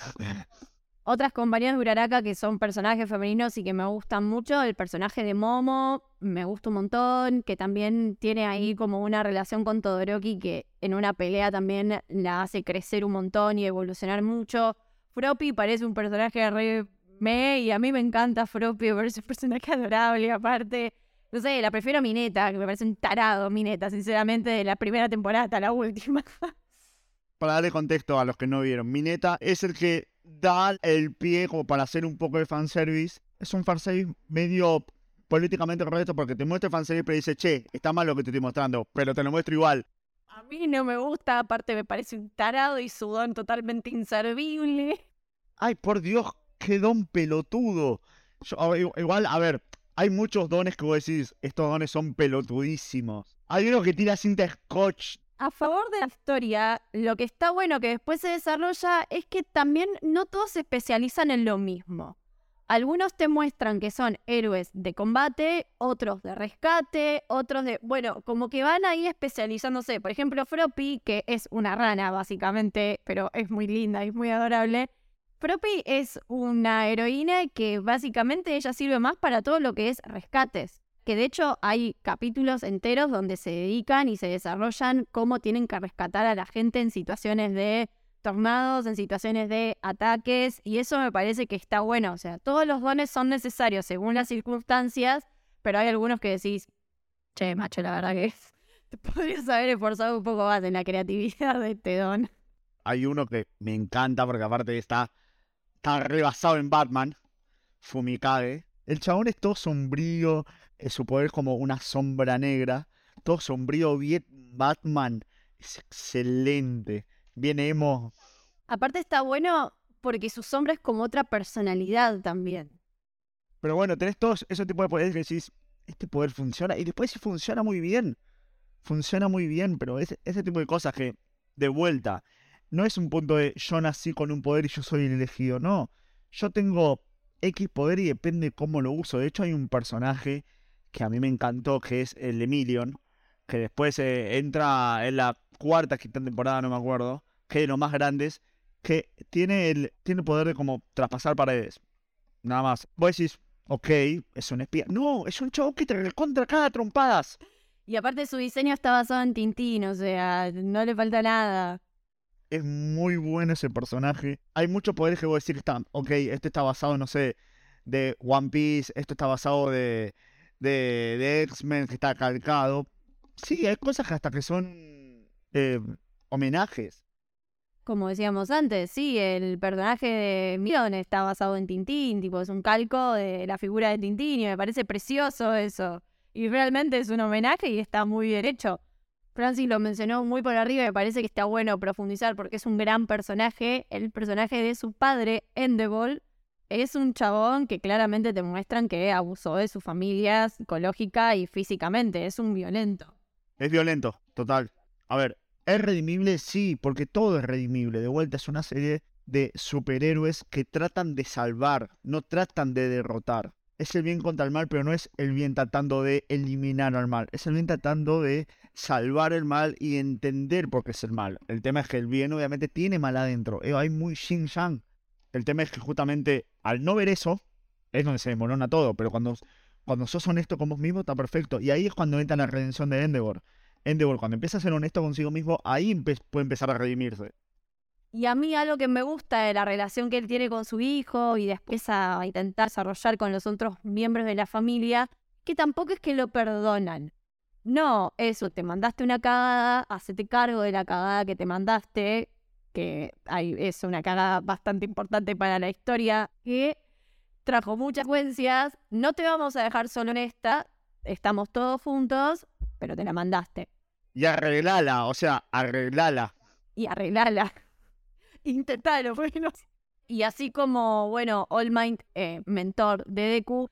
Otras compañías de Uraraka que son personajes femeninos y que me gustan mucho, el personaje de Momo me gusta un montón, que también tiene ahí como una relación con Todoroki que en una pelea también la hace crecer un montón y evolucionar mucho. Froppy parece un personaje re me y a mí me encanta Froppy, me parece un personaje adorable aparte. No sé, la prefiero a Mineta, que me parece un tarado Mineta, sinceramente, de la primera temporada hasta la última. *laughs* Para darle contexto a los que no vieron, Mineta es el que da el pie como para hacer un poco de fanservice. Es un fanservice medio políticamente correcto porque te muestra el fanservice pero dice, che, está mal lo que te estoy mostrando, pero te lo muestro igual. A mí no me gusta, aparte me parece un tarado y su don totalmente inservible. Ay, por Dios, qué don pelotudo. Yo, igual, a ver, hay muchos dones que vos decís, estos dones son pelotudísimos. Hay uno que tira cinta scotch. A favor de la historia, lo que está bueno que después se desarrolla es que también no todos se especializan en lo mismo. Algunos te muestran que son héroes de combate, otros de rescate, otros de... Bueno, como que van ahí especializándose. Por ejemplo, Froppy, que es una rana básicamente, pero es muy linda y muy adorable. Froppy es una heroína que básicamente ella sirve más para todo lo que es rescates. Que de hecho hay capítulos enteros donde se dedican y se desarrollan cómo tienen que rescatar a la gente en situaciones de tornados, en situaciones de ataques, y eso me parece que está bueno. O sea, todos los dones son necesarios según las circunstancias, pero hay algunos que decís, che, macho, la verdad que *laughs* te podrías haber esforzado un poco más en la creatividad de este don. Hay uno que me encanta porque aparte está, está rebasado en Batman, Fumikage. El chabón es todo sombrío, eh, su poder es como una sombra negra, todo sombrío, bien Batman. Es excelente. Bien emo. Aparte está bueno porque su sombra es como otra personalidad también. Pero bueno, tenés todos esos tipos de poderes que decís, este poder funciona. Y después sí funciona muy bien. Funciona muy bien, pero ese, ese tipo de cosas que, de vuelta, no es un punto de yo nací con un poder y yo soy el elegido. No, yo tengo X poder y depende cómo lo uso. De hecho, hay un personaje que a mí me encantó, que es el Emilion, que después eh, entra en la cuarta, quinta temporada, no me acuerdo, que es de los más grandes, que tiene el, tiene el poder de como traspasar paredes. Nada más. Vos decís, ok, es un espía. No, es un chavo que te contra cada trompadas. Y aparte su diseño está basado en Tintín, o sea, no le falta nada. Es muy bueno ese personaje. Hay muchos poderes que vos decís, está, ok, este está basado, no sé, de One Piece, esto está basado de, de, de X-Men, que está calcado. Sí, hay cosas que hasta que son eh, homenajes. Como decíamos antes, sí, el personaje de Miron está basado en Tintín, tipo, es un calco de la figura de Tintín y me parece precioso eso. Y realmente es un homenaje y está muy bien hecho. Francis lo mencionó muy por arriba y me parece que está bueno profundizar porque es un gran personaje. El personaje de su padre, Endebol, es un chabón que claramente te muestran que abusó de su familia psicológica y físicamente. Es un violento. Es violento, total. A ver, ¿es redimible? Sí, porque todo es redimible. De vuelta es una serie de superhéroes que tratan de salvar, no tratan de derrotar. Es el bien contra el mal, pero no es el bien tratando de eliminar al mal. Es el bien tratando de salvar el mal y entender por qué es el mal. El tema es que el bien obviamente tiene mal adentro. Eh, hay muy Xing Yang. El tema es que justamente al no ver eso, es donde se demorona todo. Pero cuando, cuando sos honesto con vos mismo, está perfecto. Y ahí es cuando entra la redención de Endeavor. Endeavor, cuando empieza a ser honesto consigo mismo, ahí puede empezar a redimirse. Y a mí algo que me gusta de la relación que él tiene con su hijo y después a intentar desarrollar con los otros miembros de la familia, que tampoco es que lo perdonan. No, eso, te mandaste una cagada, hacete cargo de la cagada que te mandaste, que hay, es una cagada bastante importante para la historia, que trajo muchas consecuencias, no te vamos a dejar solo en esta, estamos todos juntos, pero te la mandaste. Y arreglala, o sea, arreglala. y arreglala. *laughs* Intentalo, bueno. Y así como, bueno, All Might, eh, mentor de Deku,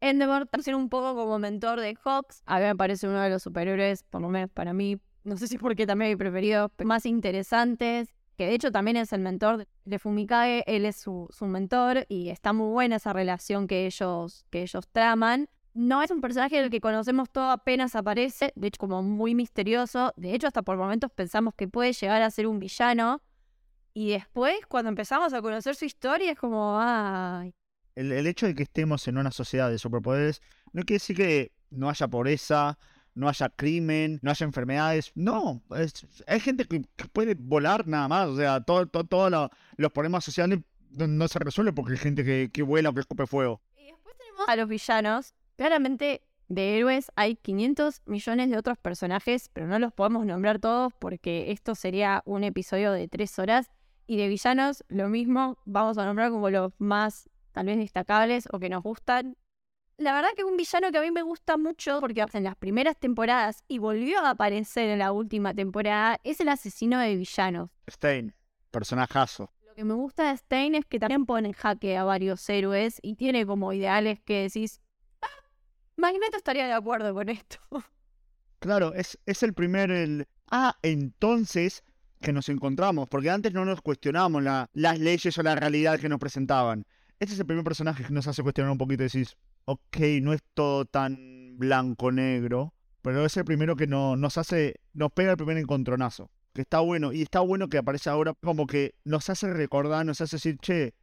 Endeavor también un poco como mentor de Hawks. A mí me parece uno de los superhéroes, por lo menos para mí, no sé si porque también mi preferido, más interesantes. Que de hecho también es el mentor de Fumikage, él es su, su mentor y está muy buena esa relación que ellos, que ellos traman. No es un personaje del que conocemos todo apenas aparece, de hecho como muy misterioso. De hecho hasta por momentos pensamos que puede llegar a ser un villano. Y después cuando empezamos a conocer su historia es como, ay, El, el hecho de que estemos en una sociedad de superpoderes no quiere decir que no haya pobreza, no haya crimen, no haya enfermedades. No, es- hay gente que, puede volar nada más. O sea, todo, todo, todos lo- los problemas sociales no, no se resuelven porque hay gente que, que vuela o que escupe fuego. Y después tenemos a los villanos. Claramente de héroes hay 500 millones de otros personajes, pero no los podemos nombrar todos porque esto sería un episodio de tres horas. Y de villanos, lo mismo, vamos a nombrar como los más tal vez destacables o que nos gustan. La verdad que un villano que a mí me gusta mucho porque en las primeras temporadas y volvió a aparecer en la última temporada es el asesino de villanos. Stein, personajazo. Lo que me gusta de Stein es que también pone en jaque a varios héroes y tiene como ideales que decís, Magneto estaría de acuerdo con esto. *laughs* Claro, es, es el primer. El... Ah, entonces que nos encontramos, porque antes no nos cuestionábamos la, las leyes o la realidad que nos presentaban. Este es el primer personaje que nos hace cuestionar un poquito y decís, ok, no es todo tan blanco-negro, pero es el primero que no, nos hace, nos pega el primer encontronazo, que está bueno, y está bueno que aparece ahora como que nos hace recordar, nos hace decir, che,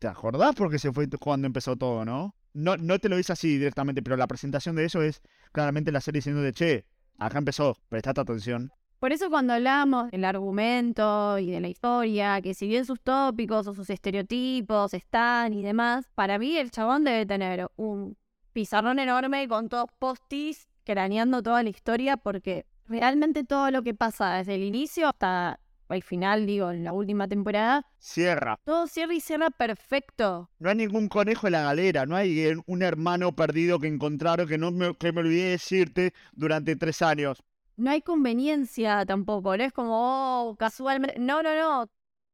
¿te acordás porque se fue cuando empezó todo, no? no, no te lo dice así directamente, pero la presentación de eso es claramente la serie diciendo de, che, acá empezó, prestate atención. Por eso cuando hablamos del argumento y de la historia, que si bien sus tópicos o sus estereotipos están y demás, para mí el chabón debe tener un pizarrón enorme con todos postis craneando toda la historia porque realmente todo lo que pasa desde el inicio hasta al final, digo, en la última temporada. Cierra. Todo cierra y cierra perfecto. No hay ningún conejo en la galera, no hay un hermano perdido que encontraron que no me, que me olvidé decirte durante tres años. No hay conveniencia tampoco, no es como, oh, casualmente. No, no, no.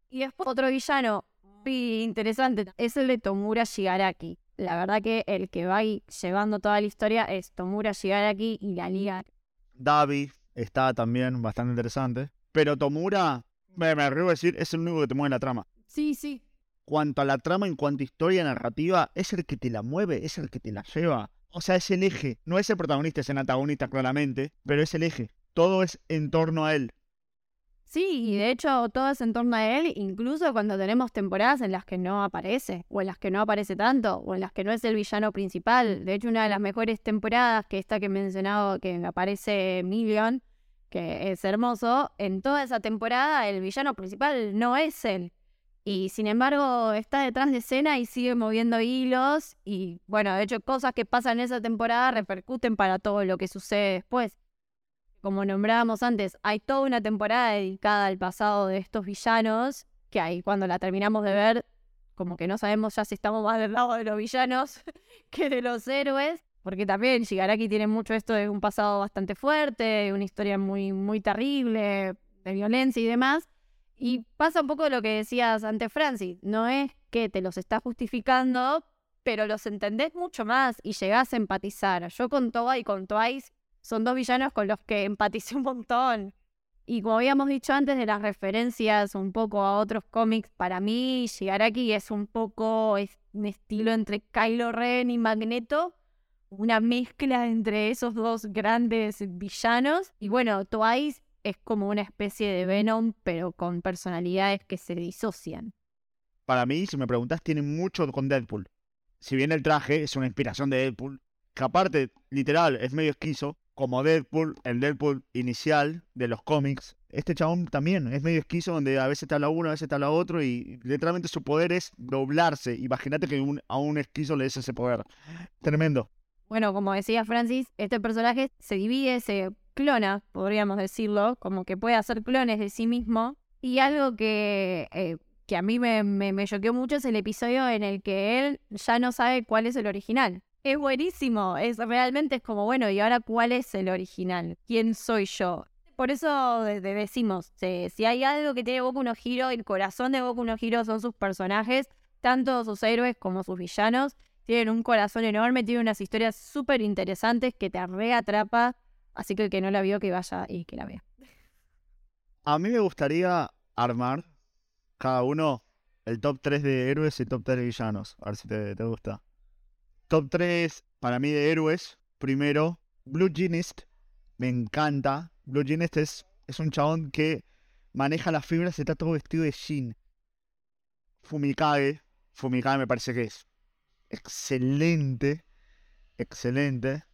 Y después otro villano muy interesante es el de Tomura Shigaraki. La verdad que el que va ahí llevando toda la historia es Tomura Shigaraki y la liga. Davi está también bastante interesante. Pero Tomura, me, me arriesgo a decir, es el único que te mueve la trama. Sí, sí. Cuanto a la trama, en cuanto a historia narrativa, es el que te la mueve, es el que te la lleva. O sea, es el eje. No es el protagonista, es el antagonista claramente, pero es el eje. Todo es en torno a él. Sí, y de hecho todo es en torno a él, incluso cuando tenemos temporadas en las que no aparece, o en las que no aparece tanto, o en las que no es el villano principal. De hecho, una de las mejores temporadas, que esta que he mencionado, que aparece Million, que es hermoso, en toda esa temporada el villano principal no es él. Y sin embargo está detrás de escena y sigue moviendo hilos. Y bueno, de hecho cosas que pasan en esa temporada repercuten para todo lo que sucede después. Como nombrábamos antes, hay toda una temporada dedicada al pasado de estos villanos, que ahí cuando la terminamos de ver, como que no sabemos ya si estamos más del lado de los villanos *laughs* que de los héroes. Porque también Shigaraki tiene mucho esto de un pasado bastante fuerte, una historia muy, muy terrible, de violencia y demás. Y pasa un poco lo que decías antes, Francis. No es que te los estás justificando, pero los entendés mucho más y llegás a empatizar. Yo con Toba y con Twice son dos villanos con los que empaticé un montón. Y como habíamos dicho antes de las referencias un poco a otros cómics, para mí Shigaraki es un poco un estilo entre Kylo Ren y Magneto, una mezcla entre esos dos grandes villanos. Y bueno, Twice es como una especie de Venom, pero con personalidades que se disocian. Para mí, si me preguntas, tiene mucho con Deadpool. Si bien el traje es una inspiración de Deadpool, que aparte, literal, es medio esquizo, como Deadpool, el Deadpool inicial de los cómics, este chabón también es medio esquizo donde a veces te habla uno, a veces te habla otro y literalmente su poder es doblarse. Imagínate que a un esquizo le des ese poder. Tremendo. Bueno, como decía Francis, este personaje se divide, se clona, podríamos decirlo, como que puede hacer clones de sí mismo. Y algo que, eh, que a mí me, me, choqueó mucho es el episodio en el que él ya no sabe cuál es el original. Es buenísimo, es realmente es como, bueno, ¿y ahora cuál es el original? ¿Quién soy yo? Por eso decimos, si hay algo que tiene Boku no Hero, el corazón de Boku no Hero son sus personajes, tanto sus héroes como sus villanos. Tienen un corazón enorme, tienen unas historias súper interesantes que te reatrapa. Así que el que no la vio, que vaya y que la vea. A mí me gustaría armar cada uno el top 3 de héroes y top 3 de villanos. A ver si te, te gusta. Top 3 para mí de héroes. Primero, Blue Genist. Me encanta. Blue Genist es, es un chabón que maneja las fibras y está todo vestido de jean. Fumikage. Fumikage me parece que es excelente, excelente.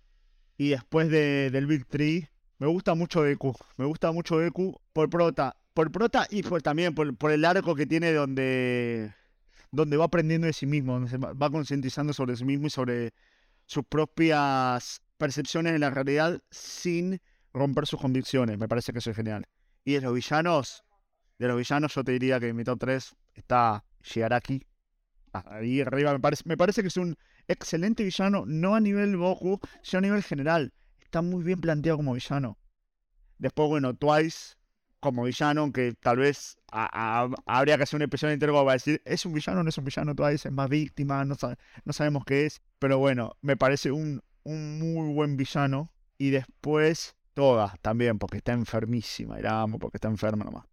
Y después de, del Big Tree, me gusta mucho Deku. Me gusta mucho Deku por prota. Por prota y por, también por, por el arco que tiene donde, donde va aprendiendo de sí mismo, donde se va concientizando sobre sí mismo y sobre sus propias percepciones de la realidad sin romper sus convicciones. Me parece que eso es genial. Y de los villanos, de los villanos yo te diría que mi top 3 está Shigaraki. Ahí arriba me parece, me parece que es un excelente villano, no a nivel Goku, sino a nivel general. Está muy bien planteado como villano. Después, bueno, Twice como villano, aunque tal vez habría que hacer un episodio entero para decir, ¿es un villano o no es un villano? Twice es más víctima, no, sabemos qué es. Pero bueno, me parece un, muy buen villano. Y después, todas también, porque está enfermísima. Amo porque está enferma nomás.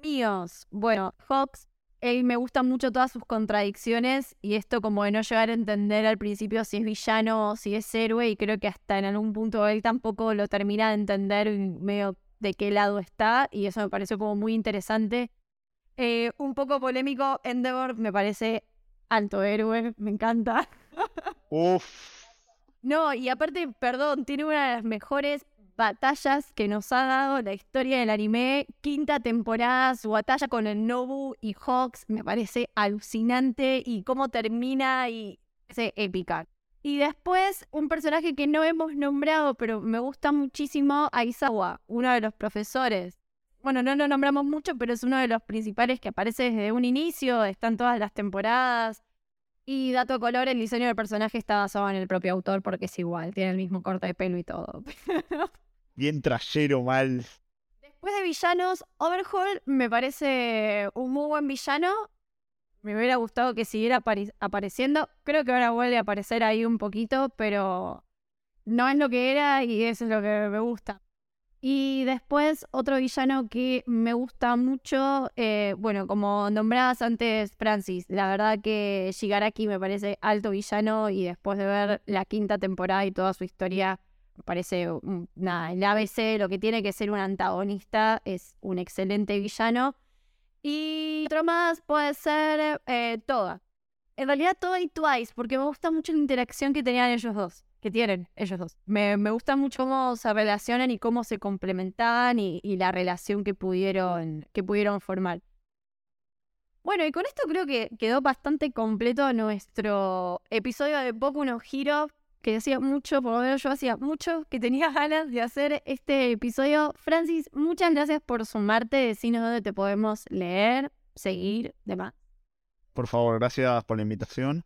Míos. Bueno, Hawks él me gustan mucho todas sus contradicciones y esto como de no llegar a entender al principio si es villano o si es héroe y creo que hasta en algún punto él tampoco lo termina de entender medio de qué lado está y eso me pareció como muy interesante. Eh, un poco polémico, Endeavor me parece alto héroe, me encanta. Uf. *laughs* No, y aparte, perdón, tiene una de las mejores batallas que nos ha dado la historia del anime. Quinta temporada, su batalla con el Nobu y Hawks me parece alucinante y cómo termina y es épica. Y después un personaje que no hemos nombrado, pero me gusta muchísimo, Aizawa, uno de los profesores. Bueno, no lo nombramos mucho, pero es uno de los principales que aparece desde un inicio, están todas las temporadas. Y dato color, el diseño del personaje está basado en el propio autor porque es igual, tiene el mismo corte de pelo y todo. *laughs* bien trayero mal. Después de villanos, Overhaul me parece un muy buen villano. Me hubiera gustado que siguiera apareciendo. Creo que ahora vuelve a aparecer ahí un poquito, pero no es lo que era y eso es lo que me gusta. Y después otro villano que me gusta mucho, eh, bueno, como nombrabas antes, Francis, la verdad que Shigaraki me parece alto villano y después de ver la quinta temporada y toda su historia, me parece, nada, el ABC, lo que tiene que ser un antagonista, es un excelente villano. Y otro más puede ser eh, Toda. En realidad Toda y Twice, porque me gusta mucho la interacción que tenían ellos dos, que tienen ellos dos. Me, me gusta mucho cómo se relacionan y cómo se complementaban y, la relación que pudieron, que pudieron formar. Bueno, y con esto creo que quedó bastante completo nuestro episodio de Poco No Hero que hacía mucho, por lo menos yo hacía mucho, que tenía *laughs* ganas de hacer este episodio. Francis, muchas gracias por sumarte, decinos dónde te podemos leer, seguir, demás. Por favor, gracias por la invitación.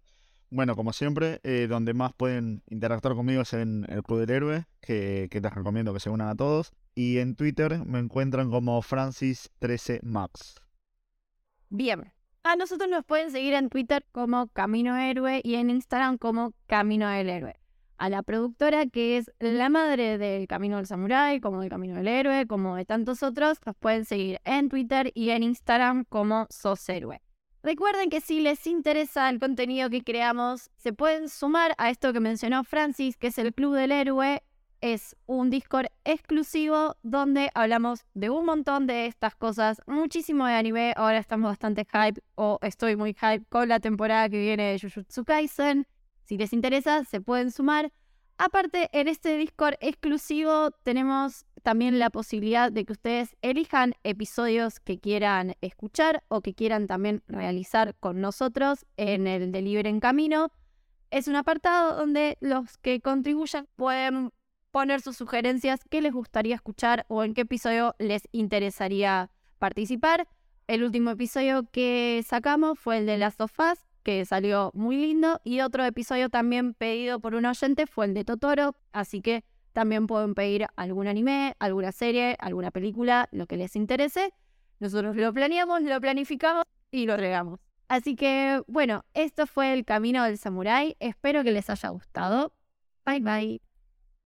Bueno, como siempre, eh, donde más pueden interactuar conmigo es en el Club del Héroe, que, que les recomiendo que se unan a todos. Y en Twitter me encuentran como Francis13Max. Bien. A nosotros nos pueden seguir en Twitter como Camino Héroe y en Instagram como Camino del Héroe a la productora que es la madre del Camino del Samurái, como del Camino del Héroe, como de tantos otros. Los pueden seguir en Twitter y en Instagram como Sos Héroe. Recuerden que si les interesa el contenido que creamos, se pueden sumar a esto que mencionó Francis, que es el Club del Héroe. Es un Discord exclusivo donde hablamos de un montón de estas cosas, muchísimo de anime. Ahora estamos bastante hype, o estoy muy hype con la temporada que viene de Jujutsu Kaisen. Si les interesa, se pueden sumar. Aparte, en este Discord exclusivo tenemos también la posibilidad de que ustedes elijan episodios que quieran escuchar o que quieran también realizar con nosotros en el Delivery en Camino. Es un apartado donde los que contribuyan pueden poner sus sugerencias, qué les gustaría escuchar o en qué episodio les interesaría participar. El último episodio que sacamos fue el de las sofás, que salió muy lindo. Y otro episodio también pedido por un oyente fue el de Totoro. Así que también pueden pedir algún anime, alguna serie, alguna película, lo que les interese. Nosotros lo planeamos, lo planificamos y lo regamos. Así que bueno, esto fue el camino del samurái. Espero que les haya gustado. Bye bye.